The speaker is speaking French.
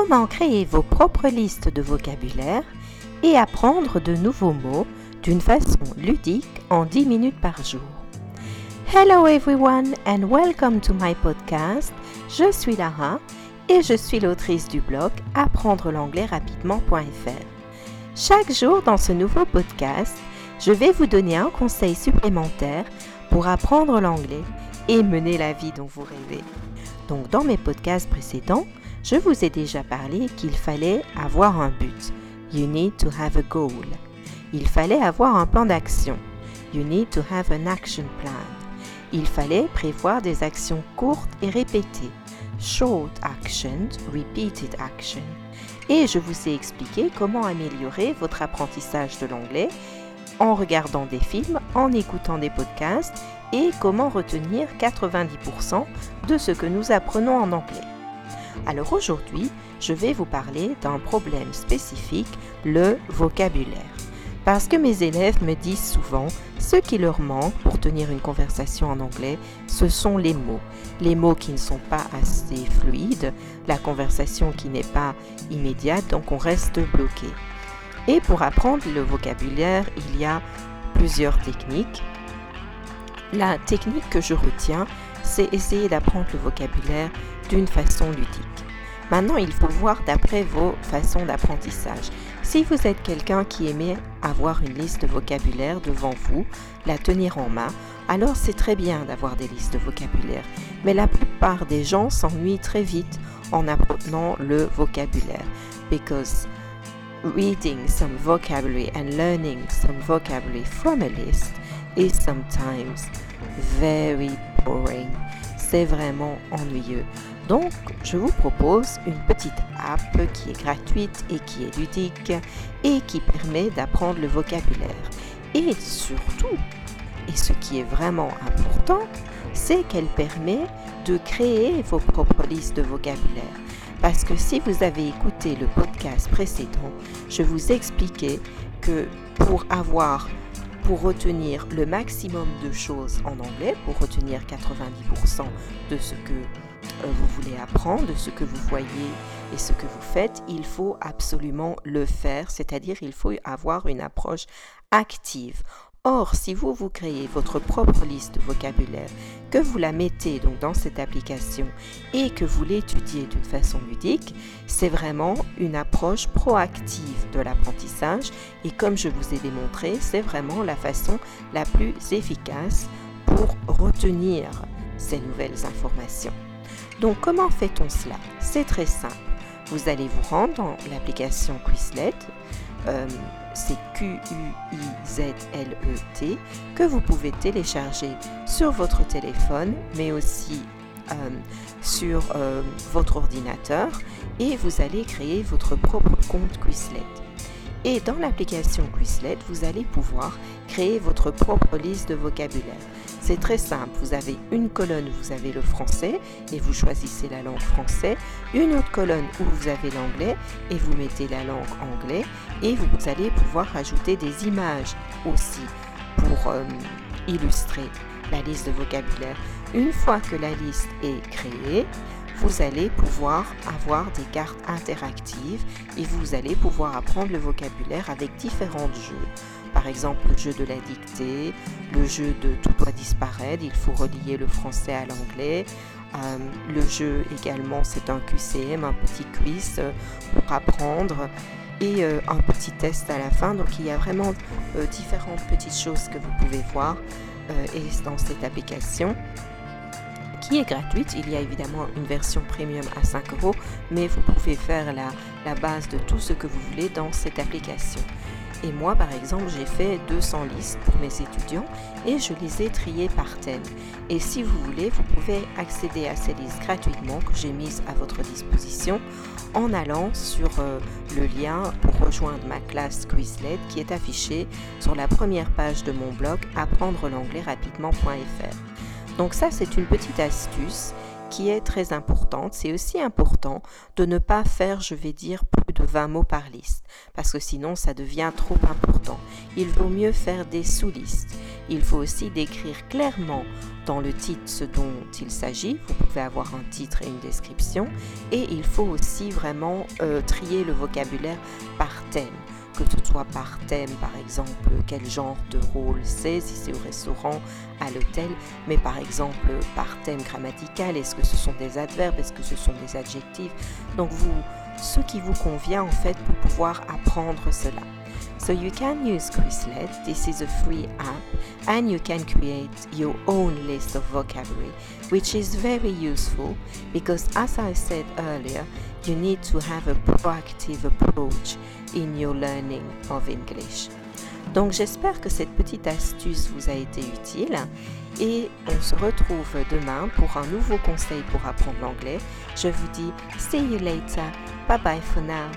Comment créer vos propres listes de vocabulaire et apprendre de nouveaux mots d'une façon ludique en 10 minutes par jour? Hello everyone and welcome to my podcast. Je suis Lara et je suis l'autrice du blog apprendre l'anglais rapidement.fr. Chaque jour dans ce nouveau podcast, je vais vous donner un conseil supplémentaire pour apprendre l'anglais et mener la vie dont vous rêvez. Donc dans mes podcasts précédents, je vous ai déjà parlé qu'il fallait avoir un but. You need to have a goal. Il fallait avoir un plan d'action. You need to have an action plan. Il fallait prévoir des actions courtes et répétées. Short actions, repeated action. Et je vous ai expliqué comment améliorer votre apprentissage de l'anglais en regardant des films, en écoutant des podcasts et comment retenir 90% de ce que nous apprenons en anglais. Alors aujourd'hui, je vais vous parler d'un problème spécifique, le vocabulaire. Parce que mes élèves me disent souvent, ce qui leur manque pour tenir une conversation en anglais, ce sont les mots. Les mots qui ne sont pas assez fluides, la conversation qui n'est pas immédiate, donc on reste bloqué. Et pour apprendre le vocabulaire, il y a plusieurs techniques. La technique que je retiens, c'est essayer d'apprendre le vocabulaire d'une façon ludique. Maintenant, il faut voir d'après vos façons d'apprentissage. Si vous êtes quelqu'un qui aimait avoir une liste de vocabulaire devant vous, la tenir en main, alors c'est très bien d'avoir des listes de vocabulaire. Mais la plupart des gens s'ennuient très vite en apprenant le vocabulaire. Because reading some vocabulary and learning some vocabulary from a list is sometimes very C'est vraiment ennuyeux. Donc, je vous propose une petite app qui est gratuite et qui est ludique et qui permet d'apprendre le vocabulaire. Et surtout, et ce qui est vraiment important, c'est qu'elle permet de créer vos propres listes de vocabulaire. Parce que si vous avez écouté le podcast précédent, je vous expliquais que pour avoir pour retenir le maximum de choses en anglais, pour retenir 90% de ce que euh, vous voulez apprendre, de ce que vous voyez et ce que vous faites, il faut absolument le faire, c'est-à-dire il faut avoir une approche active. Or, si vous vous créez votre propre liste de vocabulaire, que vous la mettez donc dans cette application et que vous l'étudiez d'une façon ludique, c'est vraiment une approche proactive de l'apprentissage et comme je vous ai démontré, c'est vraiment la façon la plus efficace pour retenir ces nouvelles informations. Donc comment fait-on cela? C'est très simple. Vous allez vous rendre dans l'application Quizlet, euh, c'est Q-U-I-Z-L-E-T, que vous pouvez télécharger sur votre téléphone, mais aussi euh, sur euh, votre ordinateur, et vous allez créer votre propre compte Quizlet. Et dans l'application Quizlet, vous allez pouvoir créer votre propre liste de vocabulaire. C'est très simple, vous avez une colonne, vous avez le français et vous choisissez la langue français, une autre colonne où vous avez l'anglais et vous mettez la langue anglais et vous allez pouvoir ajouter des images aussi pour euh, illustrer la liste de vocabulaire. Une fois que la liste est créée, vous allez pouvoir avoir des cartes interactives et vous allez pouvoir apprendre le vocabulaire avec différents jeux. Par exemple, le jeu de la dictée, le jeu de tout doit disparaître, il faut relier le français à l'anglais. Euh, le jeu également, c'est un QCM, un petit quiz euh, pour apprendre et euh, un petit test à la fin. Donc il y a vraiment différentes petites choses que vous pouvez voir dans cette application qui est gratuite. Il y a évidemment une version premium à 5 euros, mais vous pouvez faire la, base de tout ce que vous voulez dans cette application. Et moi, par exemple, j'ai fait 200 listes pour mes étudiants et je les ai triées par thème. Et si vous voulez, vous pouvez accéder à ces listes gratuitement que j'ai mises à votre disposition en allant sur euh, le lien pour rejoindre ma classe Quizlet qui est affiché sur la première page de mon blog apprendre l'anglais rapidement.fr. Donc ça, c'est une petite astuce qui est très importante. C'est aussi important de ne pas faire, je vais dire, plus de 20 mots par liste, parce que sinon ça devient trop important. Il vaut mieux faire des sous-listes. Il faut aussi décrire clairement dans le titre ce dont il s'agit. Vous pouvez avoir un titre et une description. Et il faut aussi vraiment euh, trier le vocabulaire par thème que ce soit par thème, par exemple, quel genre de rôle c'est, si c'est au restaurant, à l'hôtel, mais par exemple par thème grammatical, est-ce que ce sont des adverbes, est-ce que ce sont des adjectifs? Donc vous, ce qui vous convient en fait pour pouvoir apprendre cela. So you can use Quizlet. This is a free app and you can create your own list of vocabulary, which is very useful because as I said earlier, you need to have a proactive approach in your learning of English. Donc j'espère que cette petite astuce vous a été utile et on se retrouve demain pour un nouveau conseil pour apprendre l'anglais. Je vous dis see you later. Bye bye for now.